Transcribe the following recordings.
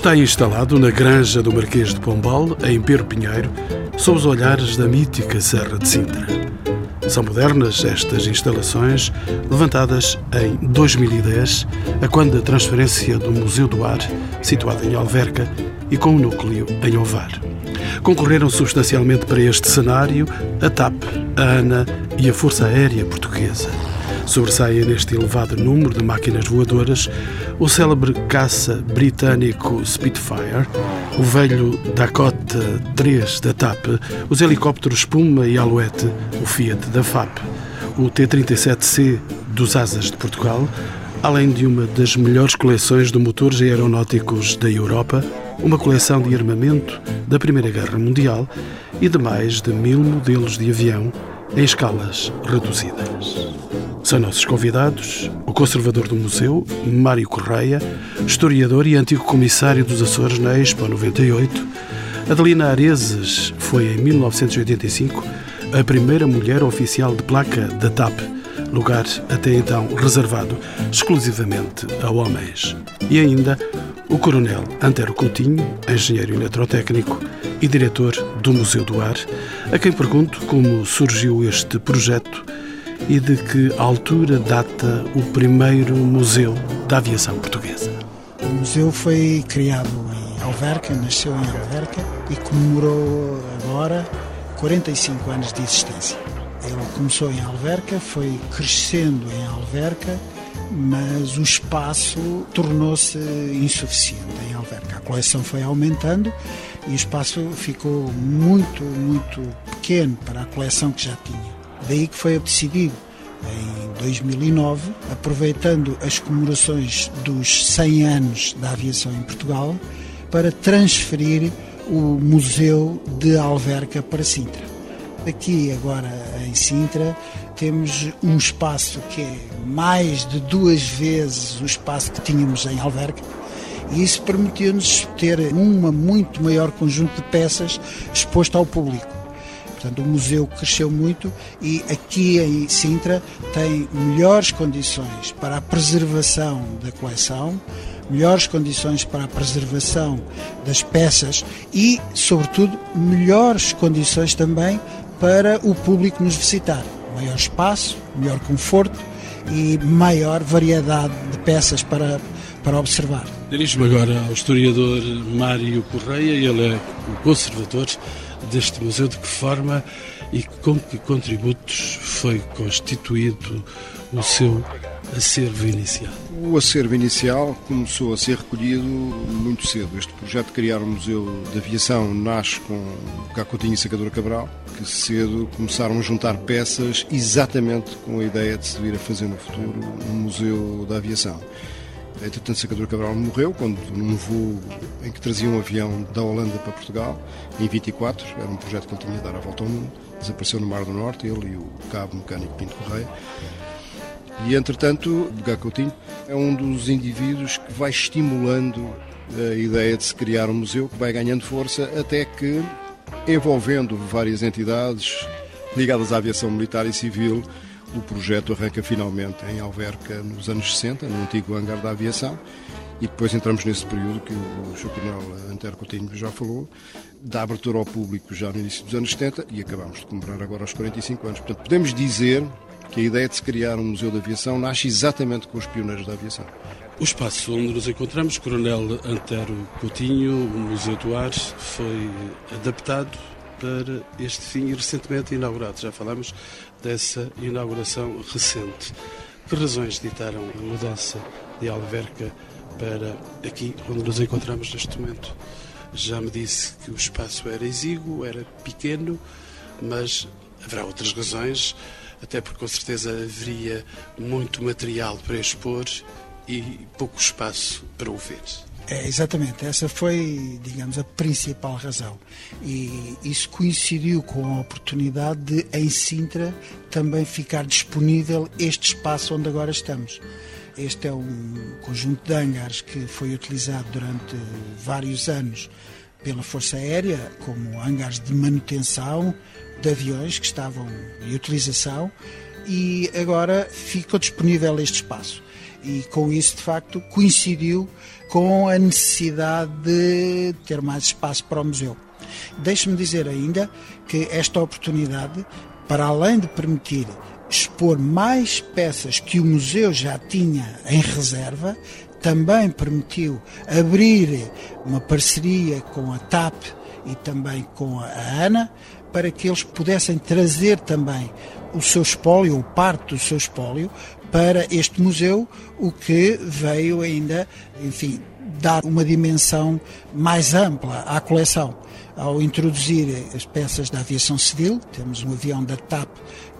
está instalado na Granja do Marquês de Pombal, em Pero Pinheiro, sob os olhares da mítica Serra de Sintra. São modernas estas instalações, levantadas em 2010, a quando da transferência do Museu do Ar, situado em Alverca, e com o um núcleo em Ovar. Concorreram substancialmente para este cenário a TAP, a ANA e a Força Aérea Portuguesa. Sobressaia neste elevado número de máquinas voadoras o célebre caça britânico Spitfire, o velho Dakota 3 da TAP, os helicópteros Puma e Alouette, o Fiat da FAP, o T-37C dos Asas de Portugal, além de uma das melhores coleções de motores aeronáuticos da Europa, uma coleção de armamento da Primeira Guerra Mundial e de mais de mil modelos de avião em escalas reduzidas. São nossos convidados o conservador do museu, Mário Correia, historiador e antigo comissário dos Açores na Expo 98. Adelina Areses foi, em 1985, a primeira mulher oficial de placa da TAP, lugar até então reservado exclusivamente a homens. E ainda o coronel Antero Coutinho, engenheiro eletrotécnico e diretor do Museu do Ar, a quem pergunto como surgiu este projeto e de que altura data o primeiro museu da aviação portuguesa. O museu foi criado em Alverca, nasceu em Alverca e comemorou agora 45 anos de existência. Ele começou em Alverca, foi crescendo em Alverca, mas o espaço tornou-se insuficiente em Alverca. A coleção foi aumentando e o espaço ficou muito, muito pequeno para a coleção que já tinha. Daí que foi decidido em 2009, aproveitando as comemorações dos 100 anos da aviação em Portugal, para transferir o Museu de Alverca para Sintra. Aqui, agora em Sintra, temos um espaço que é mais de duas vezes o espaço que tínhamos em Alverca, e isso permitiu-nos ter um muito maior conjunto de peças exposto ao público. Portanto, o museu cresceu muito e aqui em Sintra tem melhores condições para a preservação da coleção, melhores condições para a preservação das peças e, sobretudo, melhores condições também para o público nos visitar. Maior espaço, melhor conforto e maior variedade de peças para, para observar. Dirijo-me agora ao historiador Mário Correia, ele é o conservador deste museu, de que forma e com que contributos foi constituído o seu acervo inicial? O acervo inicial começou a ser recolhido muito cedo. Este projeto de criar um museu de aviação nasce com Cacotinho e Sacadura Cabral, que cedo começaram a juntar peças exatamente com a ideia de se vir a fazer no futuro um museu da aviação. Entretanto, Sacadura Cabral morreu quando num voo em que trazia um avião da Holanda para Portugal, em 24, era um projeto que ele tinha de dar a volta ao mundo, desapareceu no Mar do Norte, ele e o cabo mecânico Pinto Correia. E, entretanto, Begá Coutinho é um dos indivíduos que vai estimulando a ideia de se criar um museu, que vai ganhando força até que, envolvendo várias entidades ligadas à aviação militar e civil, o projeto arranca finalmente em Alverca nos anos 60, no antigo hangar da aviação, e depois entramos nesse período que o Sr. Antero Coutinho já falou, da abertura ao público já no início dos anos 70 e acabamos de comemorar agora os 45 anos. Portanto, podemos dizer que a ideia de se criar um museu da aviação nasce exatamente com os pioneiros da aviação. O espaço onde nos encontramos, Coronel Antero Coutinho, o Museu do Ar, foi adaptado para este fim e recentemente inaugurado. Já falamos dessa inauguração recente. Que razões ditaram a mudança de Alverca para aqui onde nos encontramos neste momento? Já me disse que o espaço era exíguo, era pequeno, mas haverá outras razões, até porque com certeza haveria muito material para expor e pouco espaço para o ver. É, exatamente, essa foi, digamos, a principal razão. E isso coincidiu com a oportunidade de, em Sintra, também ficar disponível este espaço onde agora estamos. Este é um conjunto de hangares que foi utilizado durante vários anos pela Força Aérea como hangares de manutenção de aviões que estavam em utilização e agora ficou disponível este espaço. E com isso, de facto, coincidiu com a necessidade de ter mais espaço para o museu. Deixe-me dizer ainda que esta oportunidade, para além de permitir expor mais peças que o museu já tinha em reserva, também permitiu abrir uma parceria com a TAP e também com a ANA para que eles pudessem trazer também o seu espólio, ou parte do seu espólio, para este museu, o que veio ainda, enfim, dar uma dimensão mais ampla à coleção. Ao introduzir as peças da aviação civil, temos um avião da TAP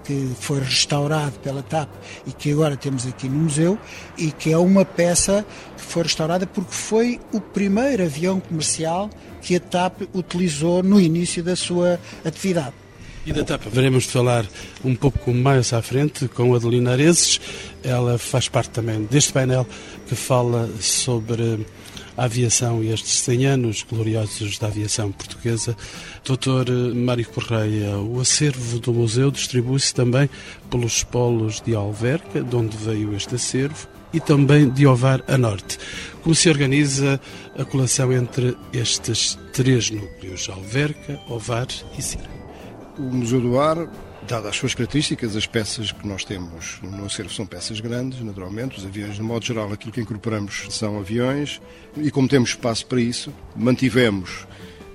que foi restaurado pela TAP e que agora temos aqui no museu e que é uma peça que foi restaurada porque foi o primeiro avião comercial que a TAP utilizou no início da sua atividade. E da TAP veremos falar um pouco mais à frente com a Adelina Areses. Ela faz parte também deste painel que fala sobre a aviação e estes 100 anos gloriosos da aviação portuguesa. Doutor Mário Correia, o acervo do museu distribui-se também pelos polos de Alverca, de onde veio este acervo, e também de Ovar a Norte. Como se organiza a coleção entre estes três núcleos, Alverca, Ovar e Sintra? O Museu do Ar, dadas as suas características, as peças que nós temos no acervo são peças grandes, naturalmente. Os aviões, de modo geral, aquilo que incorporamos são aviões. E como temos espaço para isso, mantivemos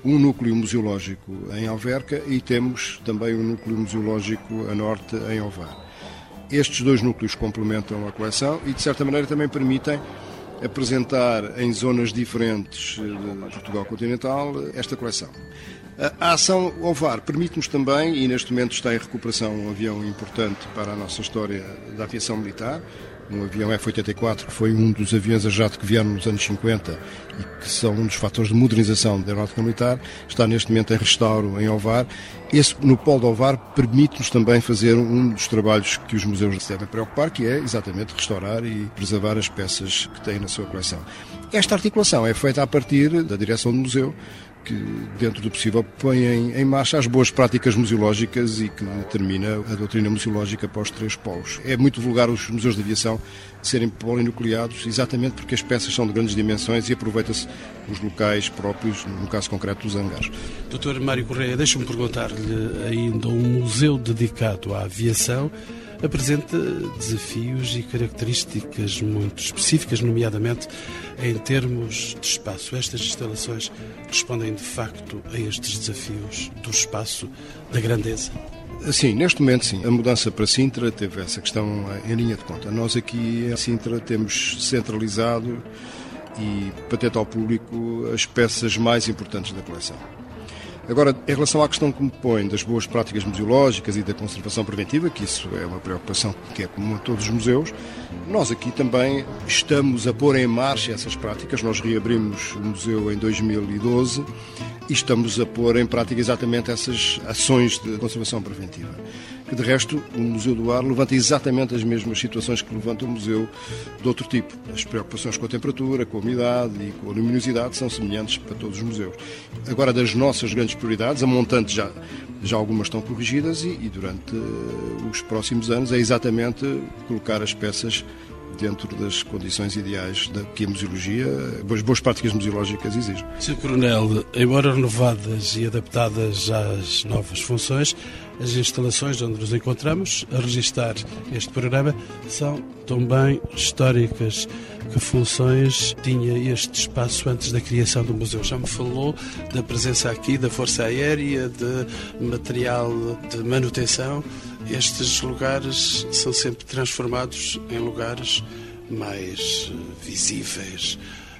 um núcleo museológico em Alverca e temos também um núcleo museológico a norte em Ovar. Estes dois núcleos complementam a coleção e, de certa maneira, também permitem apresentar em zonas diferentes de Portugal continental esta coleção. A ação OVAR permite-nos também, e neste momento está em recuperação um avião importante para a nossa história da aviação militar, um avião F-84 que foi um dos aviões a jato que vieram nos anos 50 e que são um dos fatores de modernização da aeronáutica militar, está neste momento em restauro em Ovar. Esse, no Polo de Ovar, permite-nos também fazer um dos trabalhos que os museus se devem preocupar, que é exatamente restaurar e preservar as peças que têm na sua coleção. Esta articulação é feita a partir da direção do museu, que, dentro do possível, põe em, em, marcha as boas práticas museológicas e que determina a doutrina museológica para os três polos. É muito vulgar os museus de aviação serem polinucleados, exatamente porque as peças são de grandes dimensões e aproveita-se os locais próprios, no caso concreto dos hangares. Doutor Mário Correia, deixa-me perguntar-lhe ainda um museu dedicado à aviação apresenta desafios e características muito específicas, nomeadamente em termos de espaço. Estas instalações respondem de facto a estes desafios do espaço, da grandeza. Sim, neste momento sim. A mudança para Sintra teve essa questão em linha de conta. Nós aqui em Sintra temos centralizado e patente ao público as peças mais importantes da coleção. Agora, em relação à questão que me põe das boas práticas museológicas e da conservação preventiva, que isso é uma preocupação que é comum a todos os museus, nós aqui também estamos a pôr em marcha essas práticas. Nós reabrimos o museu em 2012 e estamos a pôr em prática exatamente essas ações de conservação preventiva que de resto o Museu do Ar levanta exatamente as mesmas situações que levanta o museu de outro tipo. As preocupações com a temperatura, com a umidade e com a luminosidade são semelhantes para todos os museus. Agora, das nossas grandes prioridades, a montante já, já algumas estão corrigidas e, e durante uh, os próximos anos é exatamente colocar as peças dentro das condições ideais da que a museologia, as boas práticas museológicas exigem. Sr. Coronel, embora renovadas e adaptadas às novas funções, as instalações onde nos encontramos a registrar este programa são também históricas. Que funções tinha este espaço antes da criação do museu? Já me falou da presença aqui da Força Aérea, de material de manutenção estes lugares são sempre transformados em lugares mais eh, visíveis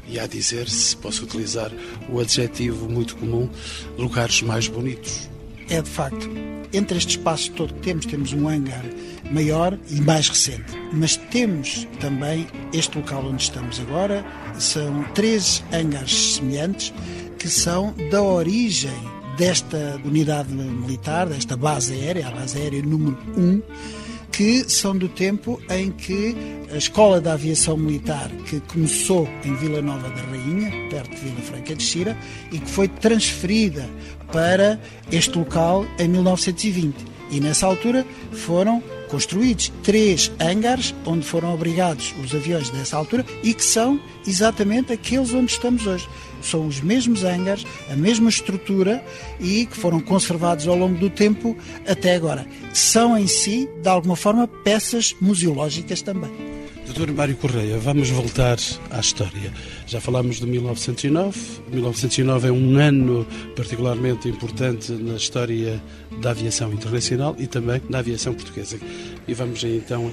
e a dizer, se posso utilizar o adjetivo muito comum, lugares mais bonitos. É de facto, entre este espaço todo que temos, temos um hangar maior e mais recente, mas temos também este local onde estamos agora, são três hangares semelhantes que são da origem desta unidade militar, desta base aérea, a base aérea número 1, que são do tempo em que a Escola da Aviação Militar, que começou em Vila Nova da Rainha, perto de Vila Franca de Xira, e que foi transferida para este local em 1920. E nessa altura foram construídos três hangares onde foram abrigados os aviões dessa altura e que são exatamente aqueles onde estamos hoje. São os mesmos hangares, a mesma estrutura e que foram conservados ao longo do tempo até agora. São em si, de alguma forma, peças museológicas também. Doutor Mário Correia, vamos voltar à história. Já falámos de 1909. 1909 é um ano particularmente importante na história da aviação internacional e também na aviação portuguesa. E vamos então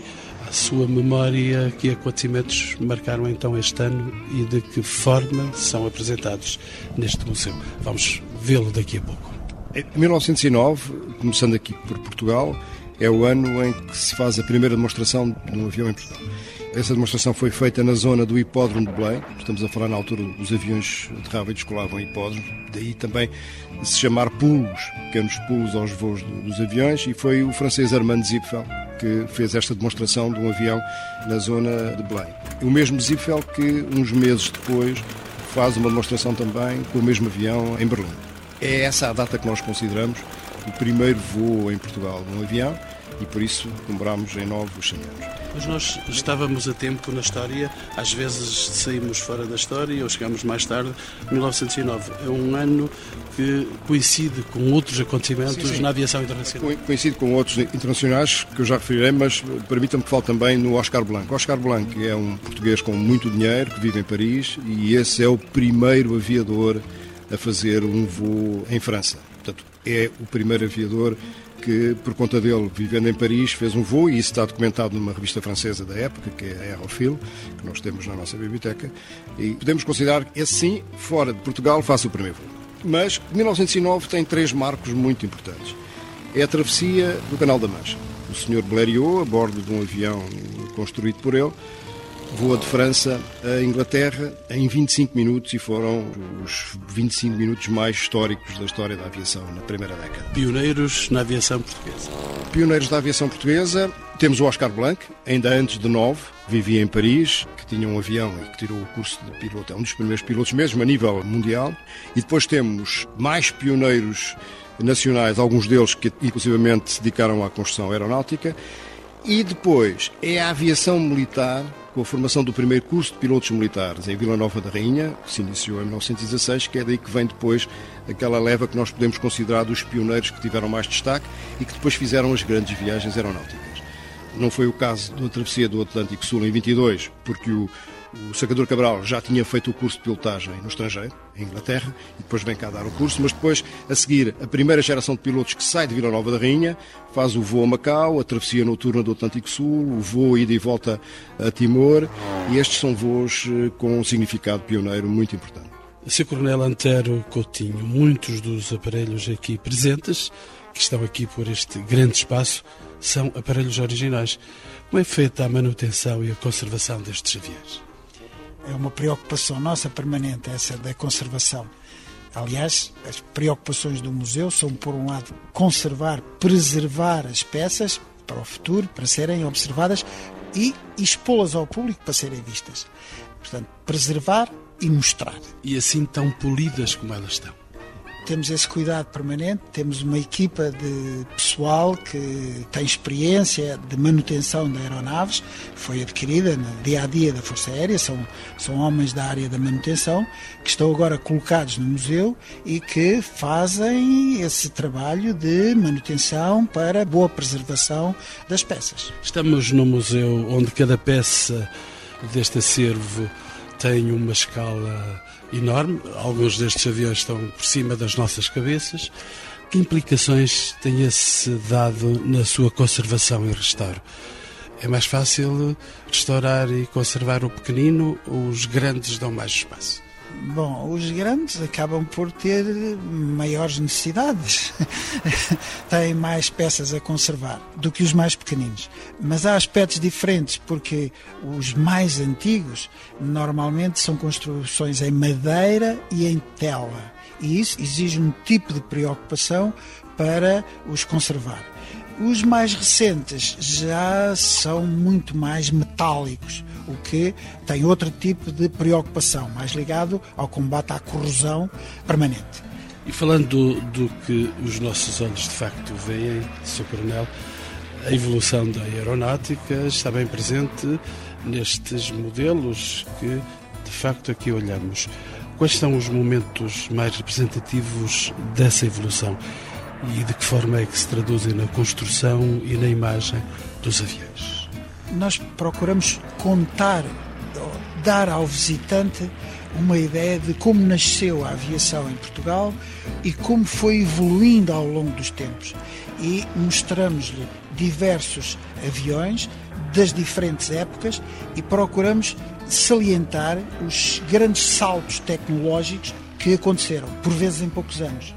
à sua memória, que acontecimentos marcaram então este ano e de que forma são apresentados neste museu. Vamos vê-lo daqui a pouco. Em 1909, começando aqui por Portugal, é o ano em que se faz a primeira demonstração de um avião em Portugal. Essa demonstração foi feita na zona do hipódromo de Belém. Estamos a falar na altura dos aviões aterravam e descolavam hipódromo. Daí também se chamar pulos, pequenos pulos aos voos dos aviões. E foi o francês Armand Zipfel que fez esta demonstração de um avião na zona de Belém. O mesmo Zipfel que, uns meses depois, faz uma demonstração também com o mesmo avião em Berlim. É essa a data que nós consideramos o primeiro voo em Portugal de um avião e por isso comemoramos em nove os 100 anos. Mas nós estávamos a tempo na história, às vezes saímos fora da história ou chegamos mais tarde. 1909 é um ano que coincide com outros acontecimentos sim, sim. na aviação internacional. Coincide com outros internacionais que eu já referirei, mas permitam-me que fale também no Oscar Blanco. Oscar Blanco é um português com muito dinheiro que vive em Paris e esse é o primeiro aviador a fazer um voo em França. Portanto, é o primeiro aviador que, por conta dele, vivendo em Paris, fez um voo, e isso está documentado numa revista francesa da época, que é a Aerofil, que nós temos na nossa biblioteca, e podemos considerar que, esse sim, fora de Portugal, faça o primeiro voo. Mas 1909 tem três marcos muito importantes. É a travessia do Canal da Mancha. O Sr. Blériot, a bordo de um avião construído por ele, voa de França a Inglaterra em 25 minutos e foram os 25 minutos mais históricos da história da aviação na primeira década. Pioneiros na aviação portuguesa. Pioneiros da aviação portuguesa, temos o Oscar Blanc, ainda antes de 9, vivia em Paris, que tinha um avião e que tirou o curso de piloto, é um dos primeiros pilotos mesmo a nível mundial. E depois temos mais pioneiros nacionais, alguns deles que inclusivamente se dedicaram à construção aeronáutica. E depois é a aviação militar com a formação do primeiro curso de pilotos militares em Vila Nova da Rainha, que se iniciou em 1916, que é daí que vem depois aquela leva que nós podemos considerar dos pioneiros que tiveram mais destaque e que depois fizeram as grandes viagens aeronáuticas. Não foi o caso da travessia do Atlântico Sul em 22, porque o, o Sacador Cabral já tinha feito o curso de pilotagem no estrangeiro, em Inglaterra, e depois vem cá dar o curso, mas depois, a seguir, a primeira geração de pilotos que sai de Vila Nova da Rainha faz o voo a Macau, a travessia noturna do Atlântico Sul, o voo ida e volta a Timor, e estes são voos eh, com um significado pioneiro muito importante. Sr. Coronel Antero Coutinho, muitos dos aparelhos aqui presentes, que estão aqui por este grande espaço, são aparelhos originais. Como é feita a manutenção e a conservação destes aviões? É uma preocupação nossa permanente, essa da conservação. Aliás, as preocupações do museu são, por um lado, conservar, preservar as peças para o futuro, para serem observadas e expô-las ao público para serem vistas. Portanto, preservar e mostrar. E assim tão polidas como elas estão temos esse cuidado permanente, temos uma equipa de pessoal que tem experiência de manutenção de aeronaves, foi adquirida no dia a dia da Força Aérea, são, são homens da área da manutenção que estão agora colocados no museu e que fazem esse trabalho de manutenção para boa preservação das peças. Estamos no museu onde cada peça deste acervo tem uma escala enorme. Alguns destes aviões estão por cima das nossas cabeças. Que implicações tem esse dado na sua conservação e restauro? É mais fácil restaurar e conservar o pequenino ou os grandes dão mais espaço? Bom, os grandes acabam por ter maiores necessidades, têm mais peças a conservar do que os mais pequeninos. Mas há aspectos diferentes, porque os mais antigos normalmente são construções em madeira e em tela. E isso exige um tipo de preocupação para os conservar. Os mais recentes já são muito mais metálicos, o que tem outro tipo de preocupação, mais ligado ao combate à corrosão permanente. E falando do, do que os nossos olhos de facto veem, Sr. Coronel, A evolução da aeronáutica está bem presente nestes modelos que, de facto, aqui olhamos. Quais são os momentos mais representativos dessa evolução e de que forma é que se traduzem na construção e na imagem dos aviões? Nós procuramos contar, dar ao visitante uma ideia de como nasceu a aviação em Portugal e como foi evoluindo ao longo dos tempos. E mostramos-lhe diversos aviões das diferentes épocas e procuramos salientar os grandes saltos tecnológicos que aconteceram, por vezes em poucos anos.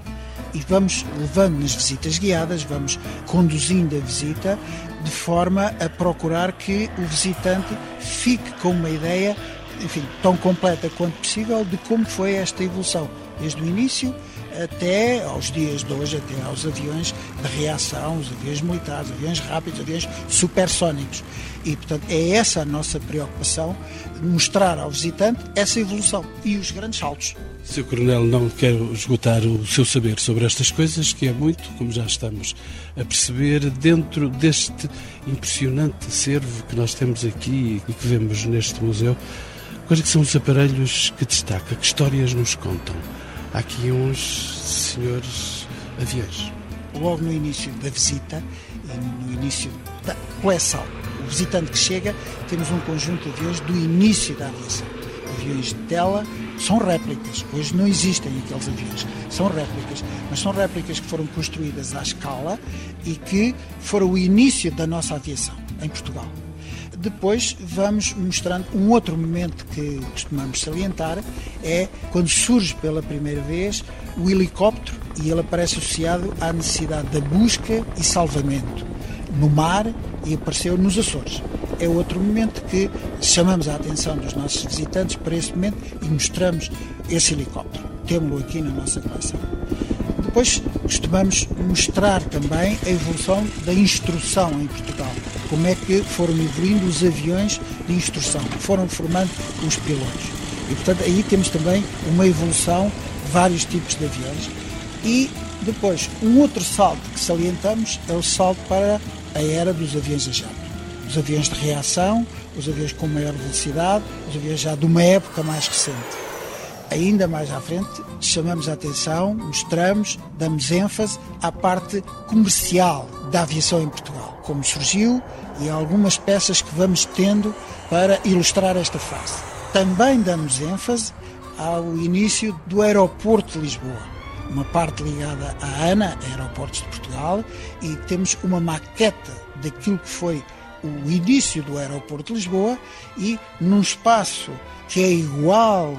E vamos levando nas visitas guiadas, vamos conduzindo a visita de forma a procurar que o visitante fique com uma ideia, enfim, tão completa quanto possível de como foi esta evolução, desde o início até aos dias de hoje, até aos aviões de reação, os aviões militares, aviões rápidos, aviões supersónicos. E, portanto, é essa a nossa preocupação, mostrar ao visitante essa evolução e os grandes saltos. Sr. Coronel, não quero esgotar o seu saber sobre estas coisas, que é muito, como já estamos a perceber, dentro deste impressionante acervo que nós temos aqui e que vemos neste museu. Quais é são os aparelhos que destaca? Que histórias nos contam? Há aqui uns senhores aviões. Logo no início da visita no início da coleção, o visitante que chega, temos um conjunto de aviões do início da aviação. Aviões de tela, são réplicas. Hoje não existem aqueles aviões. São réplicas, mas são réplicas que foram construídas à escala e que foram o início da nossa aviação em Portugal. Depois vamos mostrando um outro momento que costumamos salientar, é quando surge pela primeira vez o helicóptero e ele aparece associado à necessidade da busca e salvamento no mar e apareceu nos Açores. É outro momento que chamamos a atenção dos nossos visitantes para esse momento e mostramos esse helicóptero. Temos-lo aqui na nossa coleção. Depois costumamos mostrar também a evolução da instrução em Portugal. Como é que foram evoluindo os aviões de instrução, foram formando os pilotos. E portanto aí temos também uma evolução vários tipos de aviões. E depois, um outro salto que salientamos é o salto para a era dos aviões a jato. Os aviões de reação, os aviões com maior velocidade, os aviões já de uma época mais recente ainda mais à frente, chamamos a atenção, mostramos, damos ênfase à parte comercial da aviação em Portugal, como surgiu e algumas peças que vamos tendo para ilustrar esta fase. Também damos ênfase ao início do aeroporto de Lisboa, uma parte ligada à ANA, Aeroportos de Portugal, e temos uma maqueta daquilo que foi o início do aeroporto de Lisboa e num espaço que é igual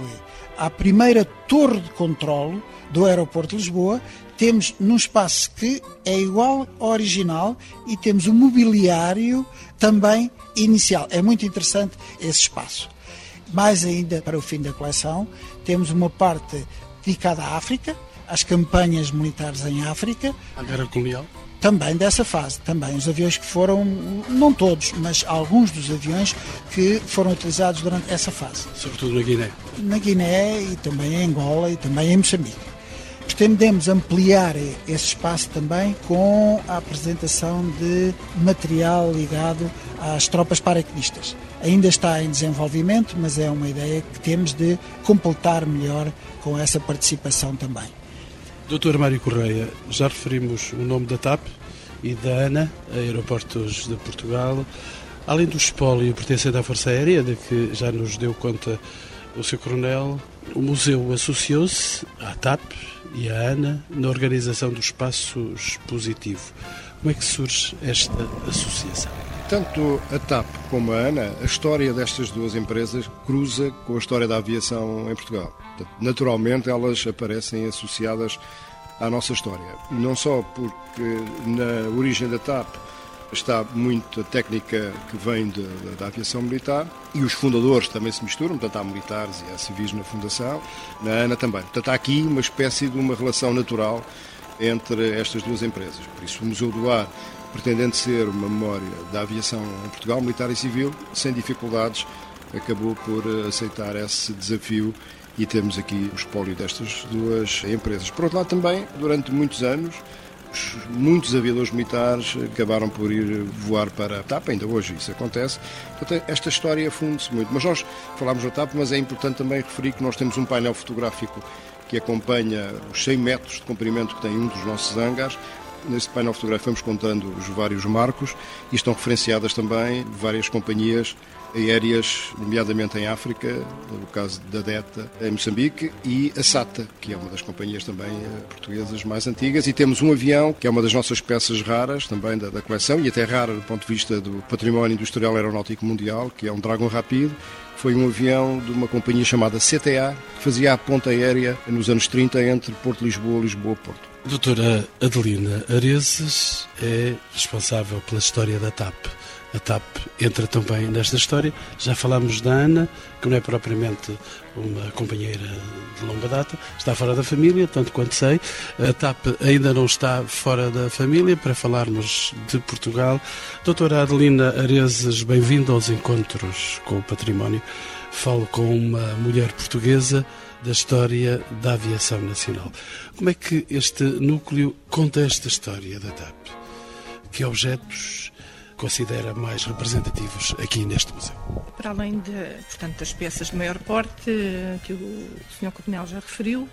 à primeira torre de controle do aeroporto de Lisboa, temos num espaço que é igual ao original e temos o mobiliário também inicial. É muito interessante esse espaço. Mais ainda, para o fim da coleção, temos uma parte dedicada à África, às campanhas militares em África. A guerra colonial? Também dessa fase, também os aviões que foram, não todos, mas alguns dos aviões que foram utilizados durante essa fase. Sobretudo na Guiné? Na Guiné e também em Angola e também em Moçambique. Pretendemos ampliar esse espaço também com a apresentação de material ligado às tropas paraquedistas. Ainda está em desenvolvimento, mas é uma ideia que temos de completar melhor com essa participação também. Doutor Mário Correia, já referimos o nome da TAP e da ANA, Aeroportos de Portugal, além do espólio pertencente à Força Aérea, de que já nos deu conta o Sr. Coronel, o museu associou-se à TAP e à ANA na organização do espaço expositivo. Como é que surge esta associação? Tanto a TAP como a ANA, a história destas duas empresas cruza com a história da aviação em Portugal. Naturalmente, elas aparecem associadas à nossa história. Não só porque na origem da TAP está muito a técnica que vem de, de, da aviação militar e os fundadores também se misturam, portanto há militares e há civis na fundação, na ANA também. Portanto há aqui uma espécie de uma relação natural entre estas duas empresas. Por isso o Museu do Ar pretendendo ser uma memória da aviação em Portugal, militar e civil, sem dificuldades, acabou por eh, aceitar esse desafio e temos aqui o espólio destas duas empresas. Por outro lado, também, durante muitos anos, muitos, muitos aviadores militares acabaram por ir voar para a TAP, ainda hoje isso acontece. Portanto, esta história funde-se muito. Mas nós falámos da TAP, mas é importante também referir que nós temos um painel fotográfico que acompanha os 100 metros de comprimento que tem um dos nossos hangares. Neste painel fotográfico vamos contando os vários marcos e estão referenciadas também várias companhias aéreas, nomeadamente em África, no caso da DETA, em Moçambique, e a SATA, que é uma das companhias também eh, portuguesas mais antigas. E temos um avião, que é uma das nossas peças raras também da, da coleção, e até rara do ponto de vista do património industrial aeronáutico mundial, que é um Dragon Rapid, foi um avião de uma companhia chamada CTA, que fazia a ponta aérea nos anos 30 entre Porto Lisboa e Lisboa-Porto. Doutora Adelina Areses é responsável pela história da TAP a TAP entra também nesta história. Já falámos da Ana, que não é propriamente uma companheira de longa data, está fora da família, tanto quanto sei. A TAP ainda não está fora da família, para falarmos de Portugal. Doutora Adelina Areses, bem-vinda aos encontros com o património. Falo com uma mulher portuguesa da história da aviação nacional. Como é que este núcleo conta esta história da TAP? Que objetos considera mais representativos aqui neste museu? Para além de, portanto, das peças de maior porte que o Sr. Coronel já referiu,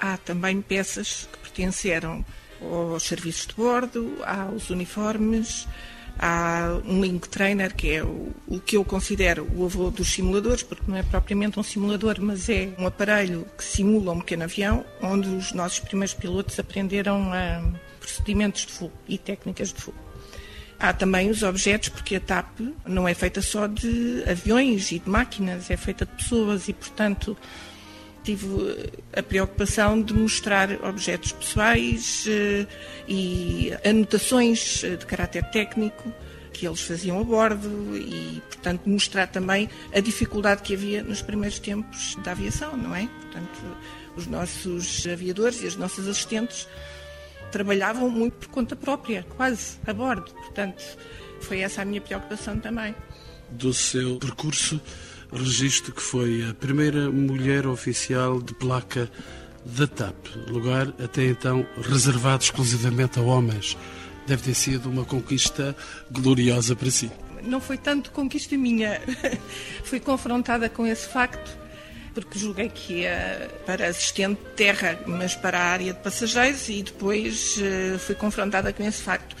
há também peças que pertenceram aos serviços de bordo, aos uniformes, há um link trainer que é o, o, que eu considero o avô dos simuladores, porque não é propriamente um simulador, mas é um aparelho que simula um pequeno avião, onde os nossos primeiros pilotos aprenderam a procedimentos de voo e técnicas de voo. Há também os objetos, porque a TAP não é feita só de aviões e de máquinas, é feita de pessoas e, portanto, tive a preocupação de mostrar objetos pessoais eh, e anotações de caráter técnico que eles faziam a bordo e, portanto, mostrar também a dificuldade que havia nos primeiros tempos da aviação, não é? Portanto, os nossos aviadores e as nossas assistentes trabalhavam muito por conta própria, quase a bordo. Portanto, foi essa a minha preocupação também. Do seu percurso, registro que foi a primeira mulher oficial de placa da TAP, lugar até então reservado exclusivamente a homens. Deve ter sido uma conquista gloriosa para si. Não foi tanto conquista minha. Fui confrontada com esse facto porque julguei que ia para assistente de terra, mas para a área de passageiros, e depois uh, fui confrontada com esse facto.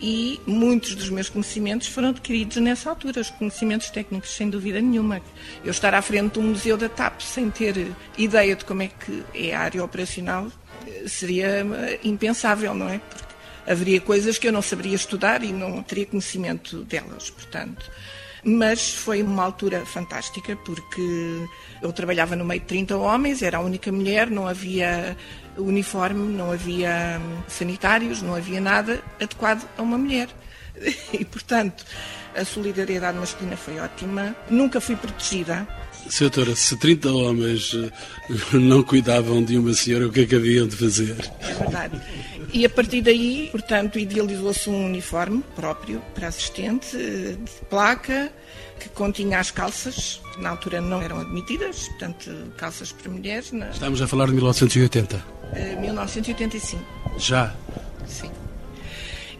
E muitos dos meus conhecimentos foram adquiridos nessa altura, os conhecimentos técnicos, sem dúvida nenhuma. Eu estar à frente do museu da TAP sem ter ideia de como é que é a área operacional eh, seria eh, impensável, não é? Porque haveria coisas que eu não saberia estudar e não teria conhecimento delas, portanto mas foi uma altura fantástica porque eu trabalhava no meio de 30 homens, era a única mulher, não havia uniforme, não havia sanitários, não havia nada adequado a uma mulher. E, portanto, a solidariedade masculina foi ótima. Nunca fui protegida. Doutora, se 30 homens eh, não cuidavam de uma senhora, o que é que haviam de fazer? É verdade. E a partir daí, portanto, idealizou-se um uniforme próprio para assistente, de placa, que continha as calças, na altura não eram admitidas, portanto, calças para mulheres. Na... Estamos a falar de 1980? Uh, 1985. Já? Sim.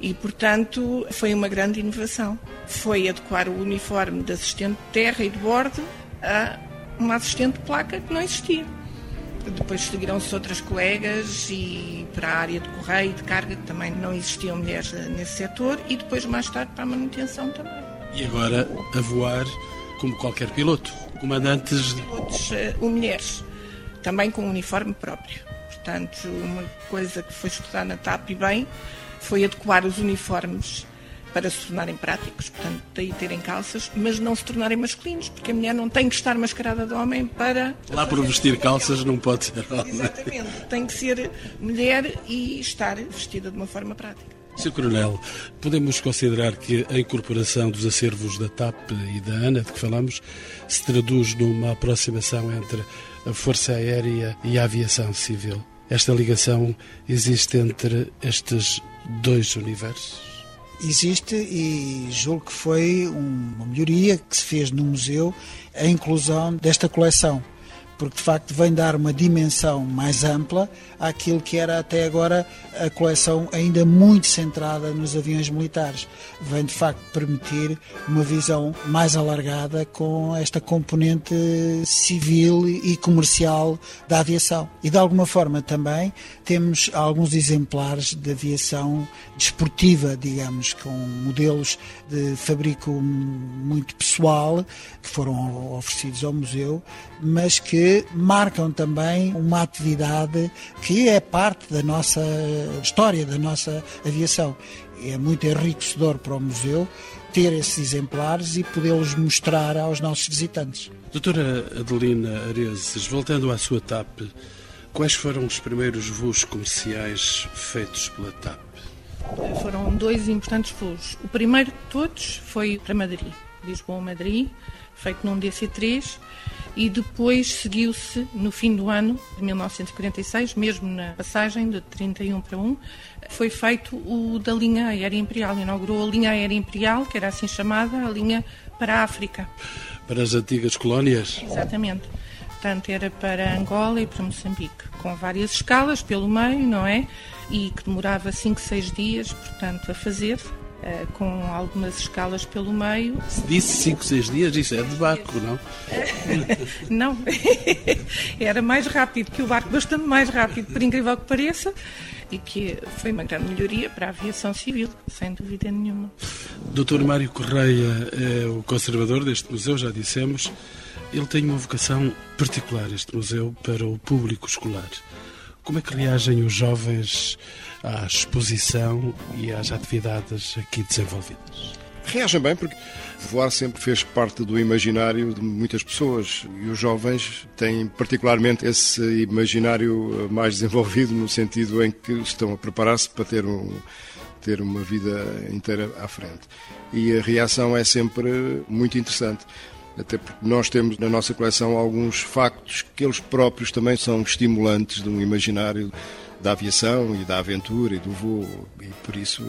E, portanto, foi uma grande inovação. Foi adequar o uniforme de assistente de terra e de bordo a uma assistente de placa que não existia. Depois seguiram-se outras colegas e para a área de correio e de carga também não existiam mulheres nesse setor e depois mais tarde para a manutenção também. E agora a voar como qualquer piloto, comandantes... Pilotos uh, mulheres, também com um uniforme próprio. Portanto, uma coisa que foi estudar na TAP e bem foi adequar os uniformes para se tornarem práticos, portanto, daí terem calças, mas não se tornarem masculinos, porque a mulher não tem que estar mascarada de homem para. Lá por vestir calças não pode ser homem. Exatamente, tem que ser mulher e estar vestida de uma forma prática. Sr. Coronel, podemos considerar que a incorporação dos acervos da TAP e da ANA, de que falamos, se traduz numa aproximação entre a Força Aérea e a aviação civil? Esta ligação existe entre estes dois universos? Existe e julgo que foi uma melhoria que se fez no museu a inclusão desta coleção, porque de facto vem dar uma dimensão mais ampla àquilo que era até agora a coleção ainda muito centrada nos aviões militares. Vem de facto permitir uma visão mais alargada com esta componente civil e comercial da aviação. E de alguma forma também temos alguns exemplares de aviação desportiva, digamos, com modelos de fabrico muito pessoal que foram oferecidos ao museu, mas que marcam também uma atividade que é parte da nossa história, da nossa aviação. É muito enriquecedor para o museu ter esses exemplares e podê-los mostrar aos nossos visitantes. Doutora Adelina Areses, voltando à sua TAP, quais foram os primeiros voos comerciais feitos pela TAP? Foram dois importantes voos. O primeiro de todos foi para Madrid, Lisboa-Madrid, feito num DC-3 e depois seguiu-se no fim do ano de 1946, mesmo na passagem de 31 para 1, foi feito o da linha aérea imperial. Inaugurou a linha aérea imperial, que era assim chamada, a linha para a África. Para as antigas colónias? Exatamente. Portanto, era para Angola e para Moçambique, com várias escalas pelo meio, não é? E que demorava 5, 6 dias, portanto, a fazer. Uh, com algumas escalas pelo meio. Se disse 5, 6 dias, isso é de barco, não? não, era mais rápido que o barco, bastante mais rápido, por incrível que pareça, e que foi uma grande melhoria para a aviação civil, sem dúvida nenhuma. Dr. Mário Correia é o conservador deste museu, já dissemos. Ele tem uma vocação particular, este museu, para o público escolar. Como é que reagem os jovens à exposição e às atividades aqui desenvolvidas? Reagem bem porque voar sempre fez parte do imaginário de muitas pessoas e os jovens têm particularmente esse imaginário mais desenvolvido no sentido em que estão a preparar-se para ter um ter uma vida inteira à frente. E a reação é sempre muito interessante até porque nós temos na nossa coleção alguns factos que eles próprios também são estimulantes de um imaginário da aviação e da aventura e do voo e por isso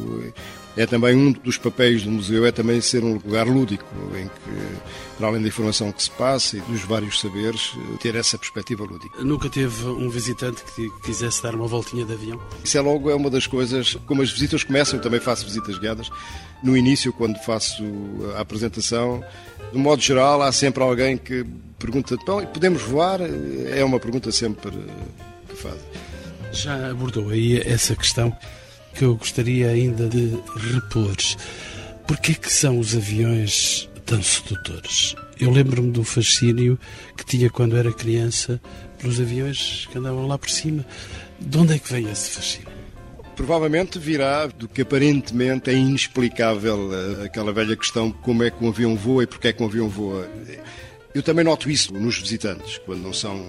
é também um dos papéis do museu é também ser um lugar lúdico em que para além da informação que se passa e dos vários saberes ter essa perspectiva lúdica. Nunca teve um visitante que quisesse dar uma voltinha de avião? Isso é logo é uma das coisas como as visitas começam, eu também faço visitas guiadas. No início quando faço a apresentação de modo geral, há sempre alguém que pergunta: podemos voar? É uma pergunta sempre que fazem. Já abordou aí essa questão que eu gostaria ainda de repor. Porquê que são os aviões tão sedutores? Eu lembro-me do fascínio que tinha quando era criança pelos aviões que andavam lá por cima. De onde é que vem esse fascínio? Provavelmente virá do que aparentemente é inexplicável eh, aquela velha questão como é que um avião voa e porque é que um avião voa. Eu também noto isso nos visitantes, quando não são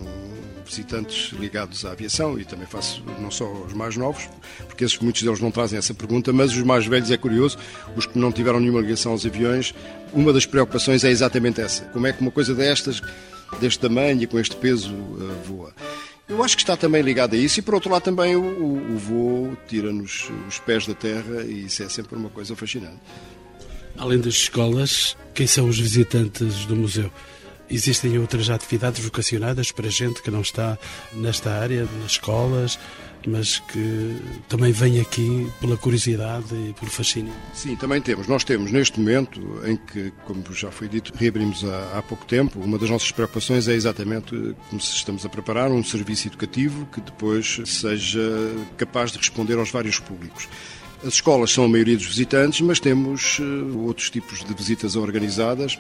visitantes ligados à aviação e também faço não só os mais novos, porque esses, muitos deles não trazem essa pergunta, mas os mais velhos é curioso, os que não tiveram nenhuma ligação aos aviões, uma das preocupações é exatamente essa. Como é que uma coisa destas, deste tamanho e com este peso, uh, voa? Eu acho que está também ligado a isso e, por outro lado, também o, o, o voo tira-nos os pés da terra e isso é sempre uma coisa fascinante. Além das escolas, quem são os visitantes do museu? Existem outras atividades vocacionadas para gente que não está nesta área, nas escolas, mas que também vem aqui pela curiosidade e por fascínio. Sim, também temos. Nós temos neste momento em que, como já foi dito, reabrimos há, há pouco tempo, uma das nossas preocupações é exatamente como se estamos a preparar um serviço educativo que depois seja capaz de responder aos vários públicos. As escolas são a maioria dos visitantes, mas temos uh, outros tipos de visitas organizadas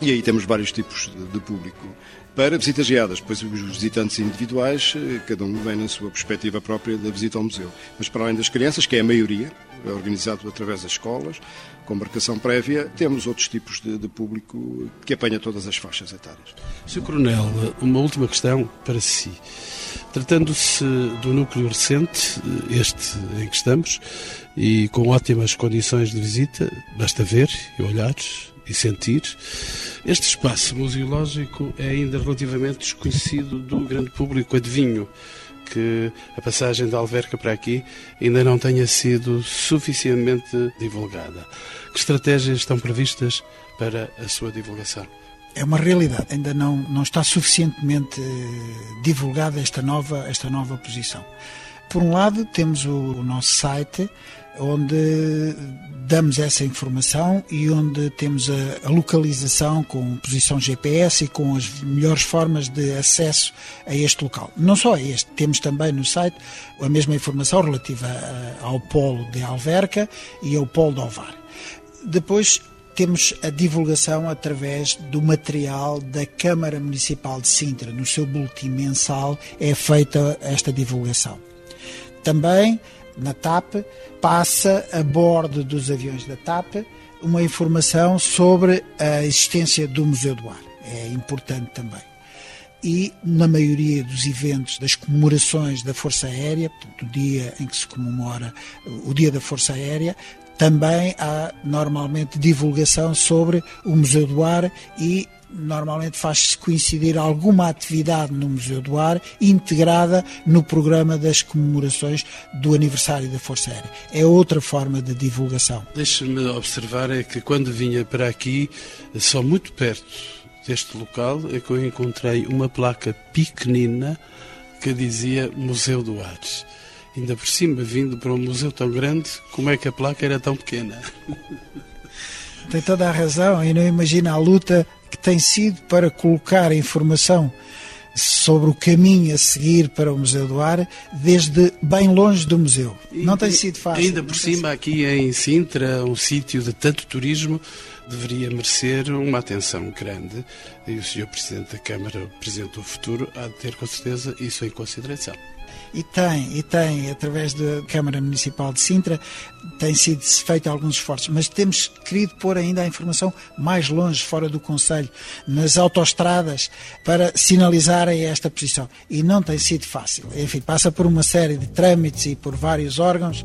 e aí temos vários tipos de, público para visitas guiadas. Depois, os visitantes individuais, eh, cada um vem na sua perspectiva própria da visita ao museu. Mas, para além das crianças, que é a maioria, é organizado através das escolas, com marcação prévia, temos outros tipos de, de público que apanha todas as faixas etárias. Sr. Coronel, uma última questão para si. Tratando-se do núcleo recente, este em que estamos, e com ótimas condições de visita, basta ver e olhar e sentir. Este espaço museológico é ainda relativamente desconhecido do grande público. Adivinho que a passagem da Alverca para aqui ainda não tenha sido suficientemente divulgada. Que estratégias estão previstas para a sua divulgação? é uma realidade. Ainda não, não está suficientemente eh, divulgada esta nova, esta nova posição. Por um lado, temos o, o nosso site, onde damos essa informação e onde temos a, localização com posição GPS e com as melhores formas de acesso a este local. Não só a este, temos também no site a mesma informação relativa ao polo de Alverca e ao polo de Ovar. Depois temos a divulgação através do material da Câmara Municipal de Sintra. No seu boletim mensal é feita esta divulgação. Também na TAP passa a bordo dos aviões da TAP uma informação sobre a existência do Museu do Ar. É importante também. E na maioria dos eventos, das comemorações da Força Aérea, portanto, o dia em que se comemora o Dia da Força Aérea, também há normalmente divulgação sobre o Museu do Ar e normalmente faz-se coincidir alguma atividade no Museu do Ar integrada no programa das comemorações do aniversário da Força Aérea. É outra forma de divulgação. Deixe-me observar é que quando vinha para aqui, só muito perto deste local, é que eu encontrei uma placa pequenina que dizia Museu do Ar. Ainda por cima, vindo para um museu tão grande, como é que a placa era tão pequena? Tem toda a razão e não imagina a luta que tem sido para colocar a informação sobre o caminho a seguir para o Museu do Ar desde bem longe do museu. Não tem sido fácil. Ainda por cima, aqui em Sintra, um sítio de tanto turismo, deveria merecer uma atenção grande e o Sr. Presidente da Câmara, o Presidente do Futuro, há de ter com certeza isso em consideração e tem, e tem, através da Câmara Municipal de Sintra, tem sido feito alguns esforços, mas temos querido pôr ainda a informação mais longe, fora do Conselho, nas autoestradas, para sinalizarem esta posição. E não tem sido fácil. Enfim, passa por uma série de trâmites e por vários órgãos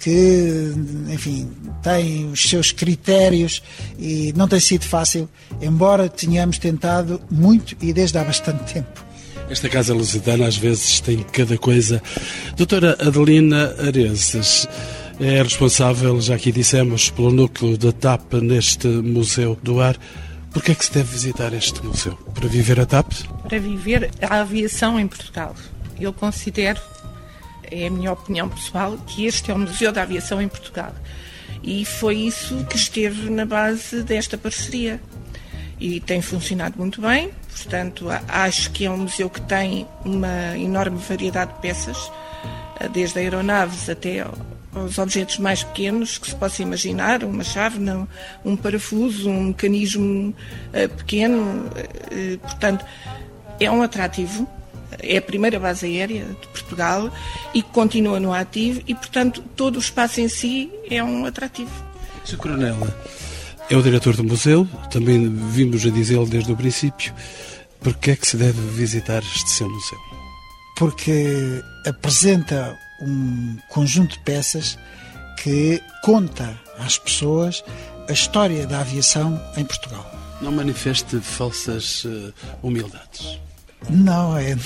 que, enfim, têm os seus critérios e não tem sido fácil, embora tenhamos tentado muito e desde há bastante tempo. Esta Casa Lusitana às vezes tem cada coisa. Doutora Adelina Areses é responsável, já aqui dissemos, pelo núcleo da TAP neste Museu do Ar. Por que é que se deve visitar este museu? Para viver a TAP? Para viver a aviação em Portugal. Eu considero, é a minha opinião pessoal, que este é o Museu da Aviação em Portugal. E foi isso que esteve na base desta parceria. E tem funcionado muito bem, Portanto, acho que é um museu que tem uma enorme variedade de peças, eh, desde aeronaves até aos objetos mais pequenos que se possa imaginar, uma chávena, um parafuso, um mecanismo eh, pequeno. Eh, portanto, é um atrativo. É a primeira base aérea de Portugal e continua no ativo e, portanto, todo o espaço em si é um atrativo. Sr. Coronel, é o diretor do museu, também vimos a dizê-lo desde o princípio. Por que é que se deve visitar este seu museu? Porque apresenta um conjunto de peças que conta às pessoas a história da aviação em Portugal. Não manifeste falsas uh, humildades. Não, é.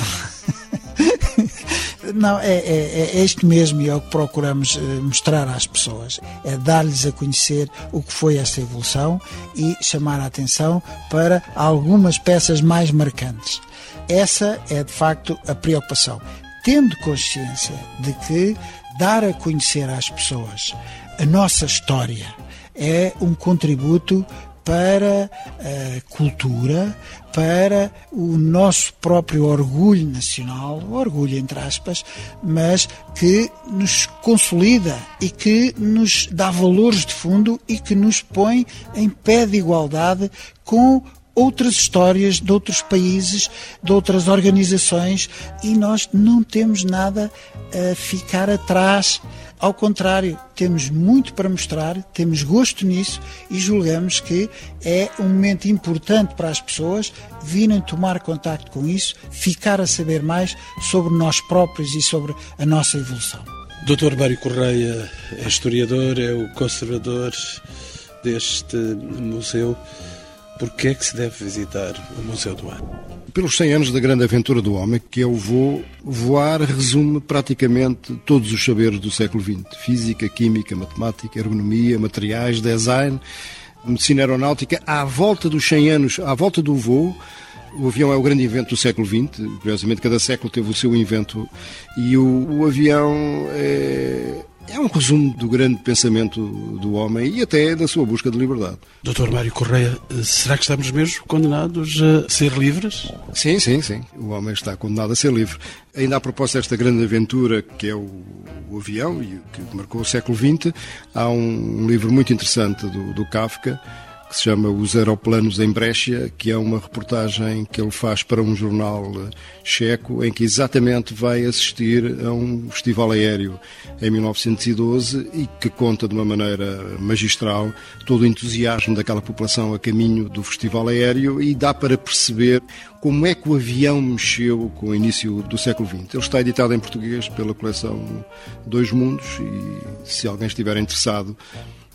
Não, é, é, é isto mesmo e é o que procuramos eh, mostrar às pessoas. É dar-lhes a conhecer o que foi essa evolução e chamar a atenção para algumas peças mais marcantes. Essa é de facto a preocupação. Tendo consciência de que dar a conhecer às pessoas a nossa história é um contributo para a cultura, para o nosso próprio orgulho nacional, orgulho entre aspas, mas que nos consolida e que nos dá valores de fundo e que nos põe em pé de igualdade com outras histórias de outros países, de outras organizações e nós não temos nada a ficar atrás. Ao contrário, temos muito para mostrar, temos gosto nisso e julgamos que é um momento importante para as pessoas virem tomar contato com isso, ficar a saber mais sobre nós próprios e sobre a nossa evolução. Dr. Mário Correia é historiador, é o conservador deste museu. Por que é que se deve visitar o Museu do Ar? Pelos 100 anos da grande aventura do homem, que é o voo, voar resume praticamente todos os saberes do século XX: física, química, matemática, ergonomia, materiais, design. medicina aeronáutica à volta dos 100 anos, à volta do voo. O avião é o grande invento do século XX. Curiosamente, cada século teve o seu invento. E o, o avião é, é um resumo do grande pensamento do homem e até da sua busca de liberdade. Doutor Mário Correia, será que estamos mesmo condenados a ser livres? Sim, sim, sim. O homem está condenado a ser livre. Ainda a propósito desta grande aventura que é o, o avião e que marcou o século XX, há um, um livro muito interessante do, do Kafka que se chama Os Aeroplanos em Brescia, que é uma reportagem que ele faz para um jornal eh, checo, em que exatamente vai assistir a um festival aéreo em 1912 e que conta de uma maneira magistral todo o entusiasmo daquela população a caminho do festival aéreo e dá para perceber como é que o avião mexeu com o início do século XX. Ele está editado em português pela coleção Dois Mundos e se alguém estiver interessado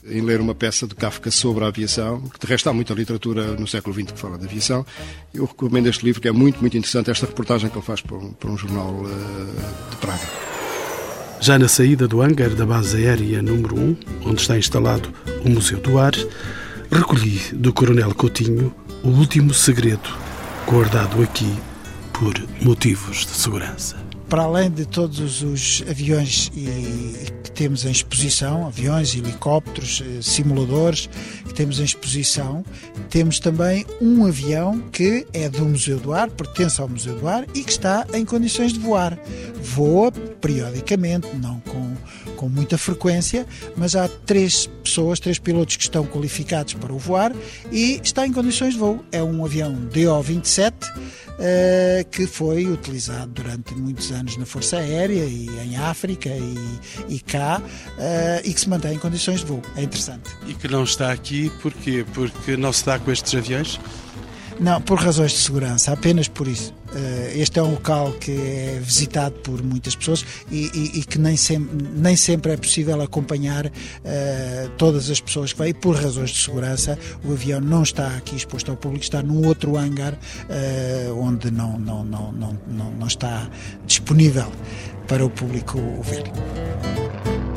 em ler uma peça de Kafka sobre a aviação, que de resto há muita literatura no século XX que fala de aviação. Eu recomendo este livro, que é muito, muito interessante, esta reportagem que ele faz para um, para um jornal uh, de Praga. Já na saída do hangar da base aérea número 1, onde está instalado o Museu do Ar, recolhi do Coronel Coutinho o último segredo, guardado aqui por motivos de segurança para além de todos os aviões que temos em exposição, aviões, helicópteros, eh, simuladores que temos em exposição, temos também um avião que é do Museu do Ar, pertence ao Museu do Ar e que está em condições de voar. Voa periodicamente, não com, com muita frequência, mas há três pessoas, três pilotos que estão qualificados para o voar e está em condições de voo. É um avião DO-27 uh, que foi utilizado durante muitos anos na Força Aérea e em África e, e cá uh, e que se mantém em condições de voo. É interessante. E que não está aqui porquê? Porque não se dá com estes aviões? Não, por razões de segurança, apenas por isso. Eh, este é um local que é visitado por muitas pessoas e, e, e que nem sempre, nem sempre é possível acompanhar uh, todas as pessoas que vêm. Por razões de segurança, o avião não está aqui exposto ao público, está num outro hangar uh, onde não, não, não, não, não, não está disponível para o público ver.